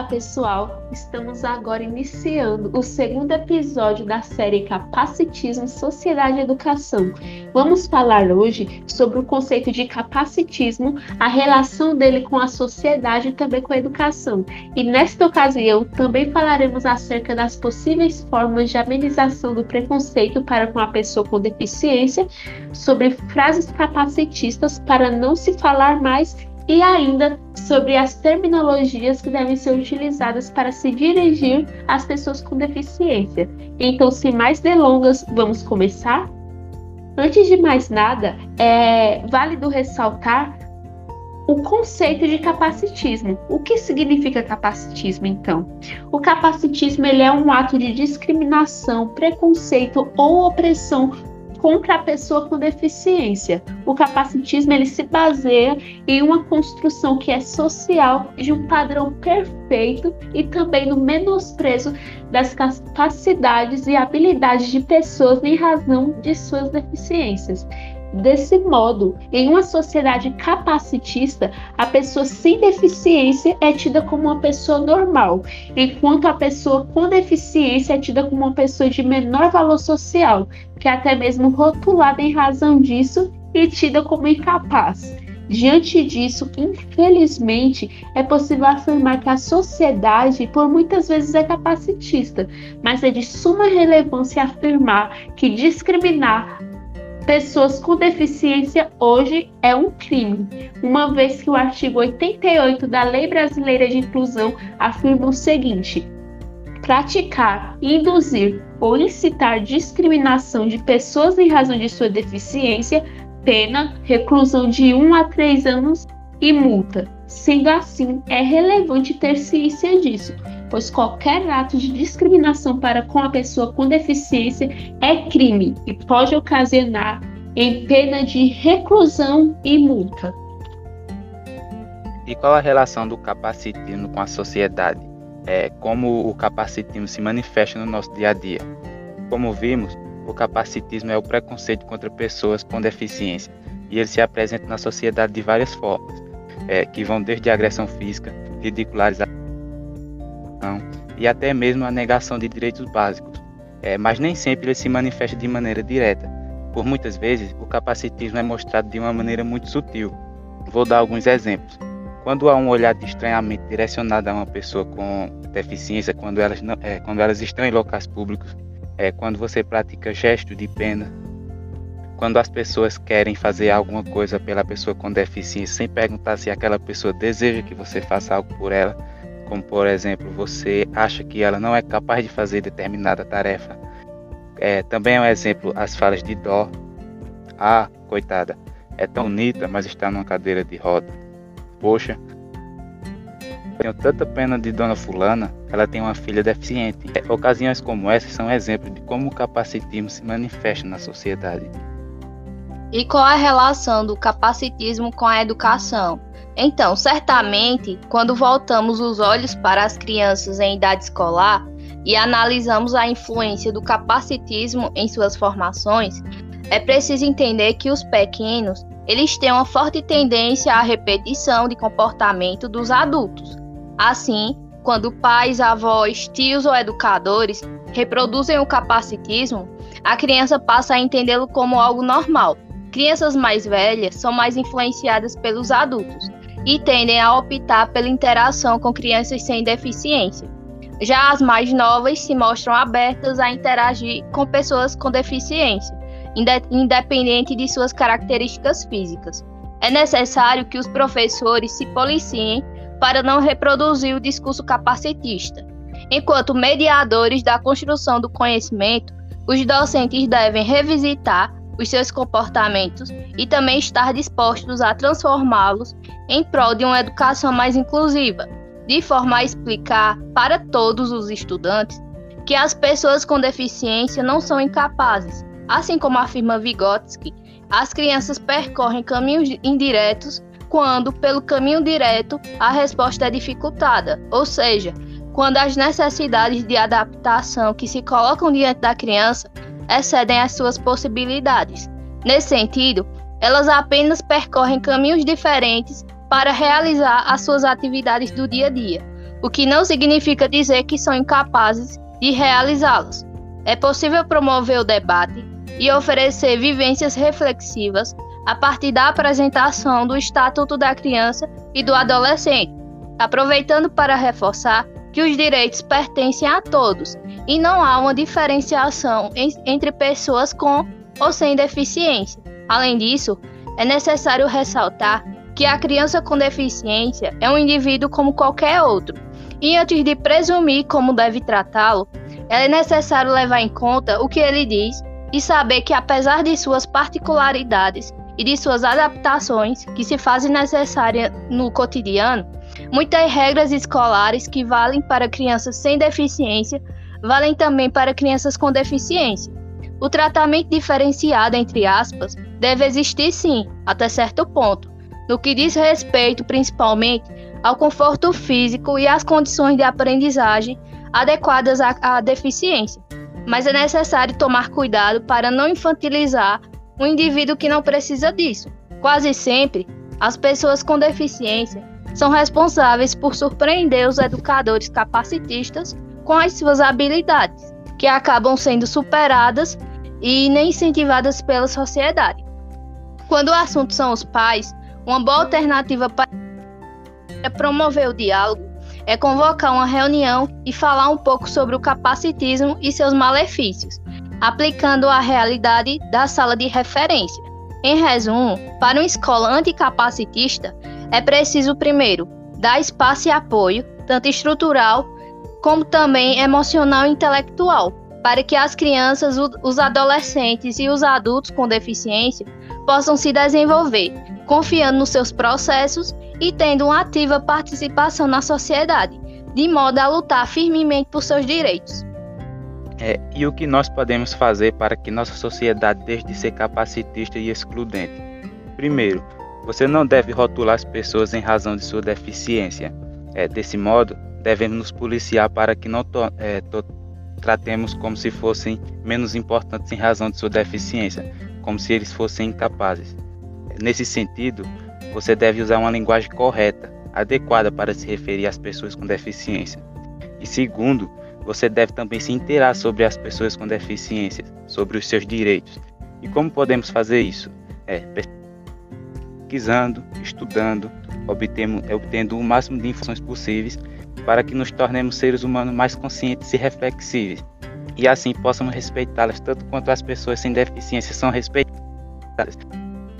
Olá, pessoal! Estamos agora iniciando o segundo episódio da série Capacitismo, Sociedade e Educação. Vamos falar hoje sobre o conceito de capacitismo, a relação dele com a sociedade e também com a educação. E nesta ocasião também falaremos acerca das possíveis formas de amenização do preconceito para com a pessoa com deficiência, sobre frases capacitistas para não se falar mais e ainda sobre as terminologias que devem ser utilizadas para se dirigir às pessoas com deficiência. Então, sem mais delongas, vamos começar? Antes de mais nada, é válido ressaltar o conceito de capacitismo. O que significa capacitismo, então? O capacitismo ele é um ato de discriminação, preconceito ou opressão contra a pessoa com deficiência. O capacitismo ele se baseia em uma construção que é social de um padrão perfeito e também no menosprezo das capacidades e habilidades de pessoas em razão de suas deficiências. Desse modo, em uma sociedade capacitista, a pessoa sem deficiência é tida como uma pessoa normal, enquanto a pessoa com deficiência é tida como uma pessoa de menor valor social, que é até mesmo rotulada em razão disso e tida como incapaz. Diante disso, infelizmente, é possível afirmar que a sociedade, por muitas vezes, é capacitista, mas é de suma relevância afirmar que discriminar pessoas com deficiência hoje é um crime, uma vez que o artigo 88 da Lei Brasileira de Inclusão afirma o seguinte: praticar, induzir ou incitar discriminação de pessoas em razão de sua deficiência, pena, reclusão de 1 a 3 anos e multa. Sendo assim, é relevante ter ciência disso, pois qualquer ato de discriminação para com a pessoa com deficiência é crime e pode ocasionar em pena de reclusão e multa. E qual a relação do capacitismo com a sociedade? É, como o capacitismo se manifesta no nosso dia a dia? Como vimos, o capacitismo é o preconceito contra pessoas com deficiência e ele se apresenta na sociedade de várias formas, é, que vão desde a agressão física, ridicularização e até mesmo a negação de direitos básicos. É, mas nem sempre ele se manifesta de maneira direta. Por muitas vezes, o capacitismo é mostrado de uma maneira muito sutil. Vou dar alguns exemplos. Quando há um olhar de estranhamento direcionado a uma pessoa com deficiência, quando elas, não, é, quando elas estão em locais públicos, é, quando você pratica gesto de pena, quando as pessoas querem fazer alguma coisa pela pessoa com deficiência sem perguntar se aquela pessoa deseja que você faça algo por ela, como por exemplo, você acha que ela não é capaz de fazer determinada tarefa. É, também é um exemplo as falas de Dó. Ah, coitada, é tão bonita, mas está numa cadeira de roda. Poxa, tenho tanta pena de Dona Fulana, ela tem uma filha deficiente. É, ocasiões como essas são exemplos de como o capacitismo se manifesta na sociedade. E qual a relação do capacitismo com a educação? Então, certamente, quando voltamos os olhos para as crianças em idade escolar e analisamos a influência do capacitismo em suas formações, é preciso entender que os pequenos, eles têm uma forte tendência à repetição de comportamento dos adultos. Assim, quando pais, avós, tios ou educadores reproduzem o capacitismo, a criança passa a entendê-lo como algo normal Crianças mais velhas são mais influenciadas pelos adultos e tendem a optar pela interação com crianças sem deficiência. Já as mais novas se mostram abertas a interagir com pessoas com deficiência, independente de suas características físicas. É necessário que os professores se policiem para não reproduzir o discurso capacitista. Enquanto mediadores da construção do conhecimento, os docentes devem revisitar os seus comportamentos e também estar dispostos a transformá-los em prol de uma educação mais inclusiva, de forma a explicar para todos os estudantes que as pessoas com deficiência não são incapazes. Assim como afirma Vygotsky, as crianças percorrem caminhos indiretos quando, pelo caminho direto, a resposta é dificultada, ou seja, quando as necessidades de adaptação que se colocam diante da criança excedem as suas possibilidades. Nesse sentido, elas apenas percorrem caminhos diferentes para realizar as suas atividades do dia a dia. o que não significa dizer que são incapazes de realizá-las. É possível promover o debate e oferecer vivências reflexivas a partir da apresentação do Estatuto da Criança e do Adolescente, aproveitando para reforçar que os direitos pertencem a todos e não há uma diferenciação entre pessoas com ou sem deficiência. Além disso, é necessário ressaltar que a criança com deficiência é um indivíduo como qualquer outro, e antes de presumir como deve tratá-lo, é necessário levar em conta o que ele diz e saber que, apesar de suas particularidades e de suas adaptações que se fazem necessárias no cotidiano, muitas regras escolares que valem para crianças sem deficiência valem também para crianças com deficiência. O tratamento diferenciado, entre aspas, deve existir sim, até certo ponto, no que diz respeito principalmente ao conforto físico e às condições de aprendizagem adequadas à, à deficiência. Mas é necessário tomar cuidado para não infantilizar um indivíduo que não precisa disso. Quase sempre, as pessoas com deficiência são responsáveis por surpreender os educadores capacitistas com as suas habilidades, que acabam sendo superadas e nem incentivadas pela sociedade. Quando o assunto são os pais, uma boa alternativa para promover o diálogo é convocar uma reunião e falar um pouco sobre o capacitismo e seus malefícios, aplicando a realidade da sala de referência. Em resumo, para uma escola anticapacitista, é preciso, primeiro, dar espaço e apoio, tanto estrutural como também emocional e intelectual, para que as crianças, os adolescentes e os adultos com deficiência possam se desenvolver, confiando nos seus processos e tendo uma ativa participação na sociedade, de modo a lutar firmemente por seus direitos. É, e o que nós podemos fazer para que nossa sociedade deixe de ser capacitista e excludente? Primeiro, você não deve rotular as pessoas em razão de sua deficiência. É, desse modo, devemos nos policiar para que não é, tratemos como se fossem menos importantes em razão de sua deficiência, como se eles fossem incapazes. Nesse sentido, você deve usar uma linguagem correta, adequada para se referir às pessoas com deficiência. E segundo, você deve também se inteirar sobre as pessoas com deficiência, sobre os seus direitos. E como podemos fazer isso? É pesquisando, estudando, obtendo, obtendo o máximo de informações possíveis para que nos tornemos seres humanos mais conscientes e reflexivos, e assim possamos respeitá-las tanto quanto as pessoas sem deficiência são respeitadas.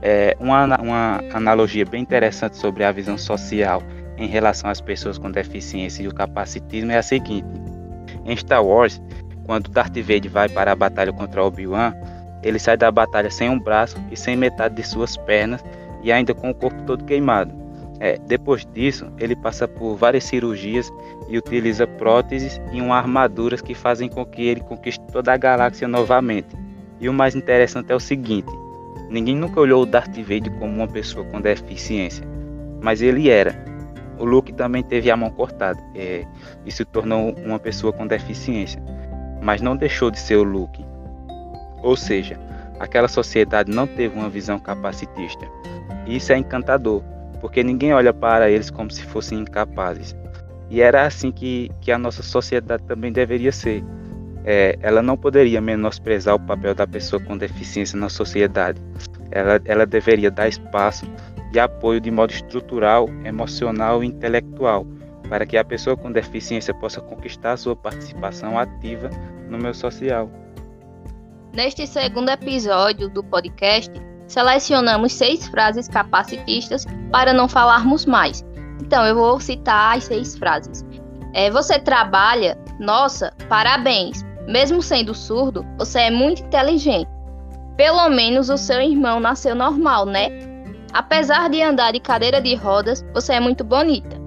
É, uma, uma analogia bem interessante sobre a visão social em relação às pessoas com deficiência e o capacitismo é a seguinte: em Star Wars, quando Darth Vader vai para a batalha contra Obi-Wan, ele sai da batalha sem um braço e sem metade de suas pernas e ainda com o corpo todo queimado. É, depois disso, ele passa por várias cirurgias e utiliza próteses e uma armaduras que fazem com que ele conquiste toda a galáxia novamente. E o mais interessante é o seguinte: ninguém nunca olhou o Darth Vader como uma pessoa com deficiência, mas ele era. O Luke também teve a mão cortada é, e se tornou uma pessoa com deficiência, mas não deixou de ser o Luke. Ou seja, aquela sociedade não teve uma visão capacitista. E isso é encantador, porque ninguém olha para eles como se fossem incapazes. E era assim que, que a nossa sociedade também deveria ser. É, ela não poderia menosprezar o papel da pessoa com deficiência na sociedade. Ela, ela deveria dar espaço e apoio de modo estrutural, emocional e intelectual, para que a pessoa com deficiência possa conquistar sua participação ativa no meio social. Neste segundo episódio do podcast, Selecionamos seis frases capacitistas para não falarmos mais. Então, eu vou citar as seis frases. É, você trabalha? Nossa, parabéns! Mesmo sendo surdo, você é muito inteligente. Pelo menos o seu irmão nasceu normal, né? Apesar de andar de cadeira de rodas, você é muito bonita.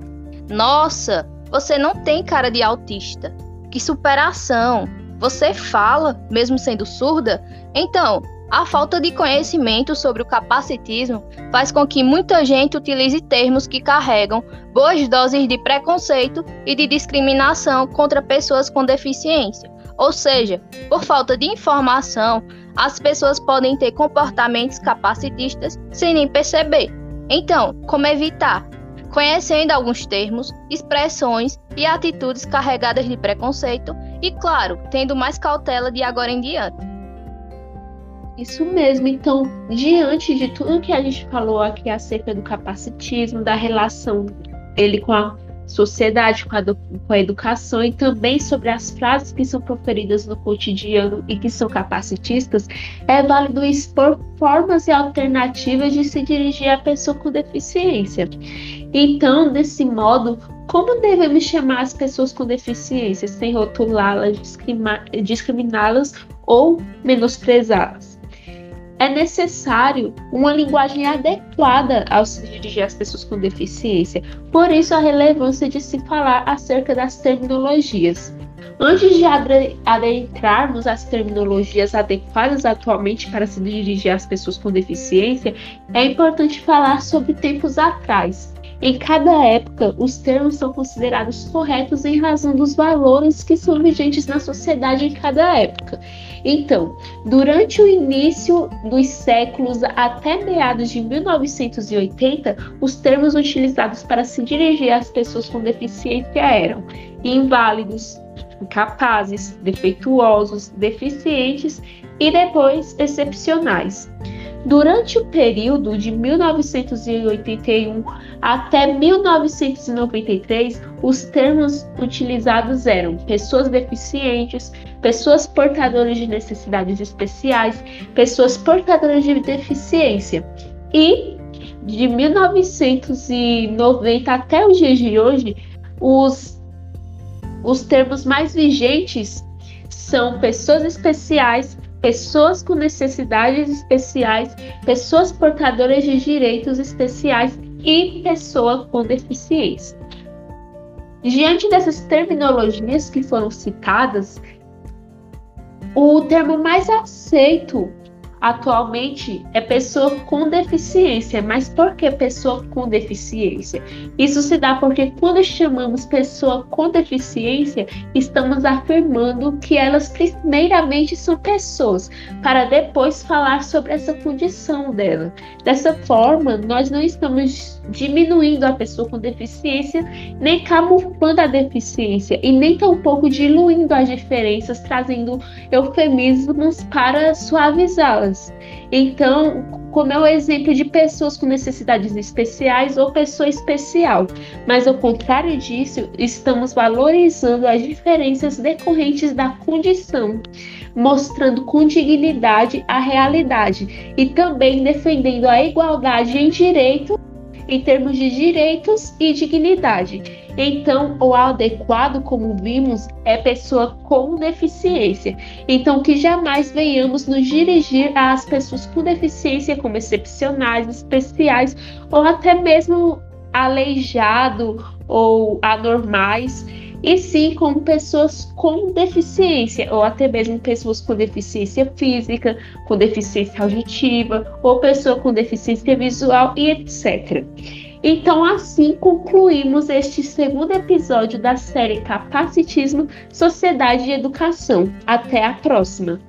Nossa, você não tem cara de autista. Que superação! Você fala, mesmo sendo surda? Então, a falta de conhecimento sobre o capacitismo faz com que muita gente utilize termos que carregam boas doses de preconceito e de discriminação contra pessoas com deficiência. Ou seja, por falta de informação, as pessoas podem ter comportamentos capacitistas sem nem perceber. Então, como evitar? conhecendo alguns termos, expressões e atitudes carregadas de preconceito e, claro, tendo mais cautela de agora em diante. Isso mesmo. Então, diante de tudo que a gente falou aqui acerca do capacitismo, da relação ele com a sociedade, com a, com a educação e também sobre as frases que são proferidas no cotidiano e que são capacitistas, é válido expor formas e alternativas de se dirigir à pessoa com deficiência. Então, desse modo, como devemos chamar as pessoas com deficiência sem rotulá-las, discriminá-las ou menosprezá-las? É necessário uma linguagem adequada ao se dirigir às pessoas com deficiência. Por isso, a relevância de se falar acerca das terminologias. Antes de adentrarmos as terminologias adequadas atualmente para se dirigir às pessoas com deficiência, é importante falar sobre tempos atrás. Em cada época, os termos são considerados corretos em razão dos valores que são vigentes na sociedade em cada época. Então, durante o início dos séculos até meados de 1980, os termos utilizados para se dirigir às pessoas com deficiência eram inválidos, incapazes, defeituosos, deficientes e depois excepcionais. Durante o período de 1981 até 1993, os termos utilizados eram pessoas deficientes, pessoas portadoras de necessidades especiais, pessoas portadoras de deficiência. E de 1990 até os dias de hoje, os, os termos mais vigentes são pessoas especiais, pessoas com necessidades especiais, pessoas portadoras de direitos especiais e pessoa com deficiência. Diante dessas terminologias que foram citadas, o termo mais aceito atualmente é pessoa com deficiência. Mas por que pessoa com deficiência? Isso se dá porque quando chamamos pessoa com deficiência, estamos afirmando que elas primeiramente são pessoas, para depois falar sobre essa condição dela. Dessa forma, nós não estamos diminuindo a pessoa com deficiência, nem camuflando a deficiência e nem tampouco diluindo as diferenças, trazendo eufemismos para suavizá-las. Então, como é o exemplo de pessoas com necessidades especiais ou pessoa especial. Mas ao contrário disso, estamos valorizando as diferenças decorrentes da condição, mostrando com dignidade a realidade e também defendendo a igualdade em direito em termos de direitos e dignidade. Então, o adequado, como vimos, é pessoa com deficiência. Então, que jamais venhamos nos dirigir às pessoas com deficiência como excepcionais, especiais ou até mesmo aleijado ou anormais e sim como pessoas com deficiência, ou até mesmo pessoas com deficiência física, com deficiência auditiva, ou pessoa com deficiência visual e etc. Então, assim concluímos este segundo episódio da série Capacitismo, Sociedade e Educação. Até a próxima!